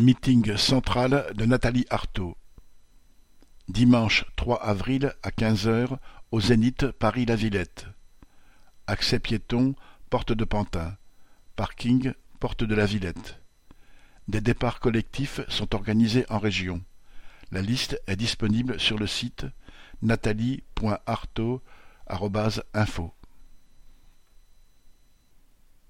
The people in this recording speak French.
Meeting central de Nathalie Arthaud. Dimanche trois avril à quinze heures au Zénith Paris-La Villette. Accès piéton, porte de Pantin. Parking, porte de la Villette. Des départs collectifs sont organisés en région. La liste est disponible sur le site nathalie.arthaud.info.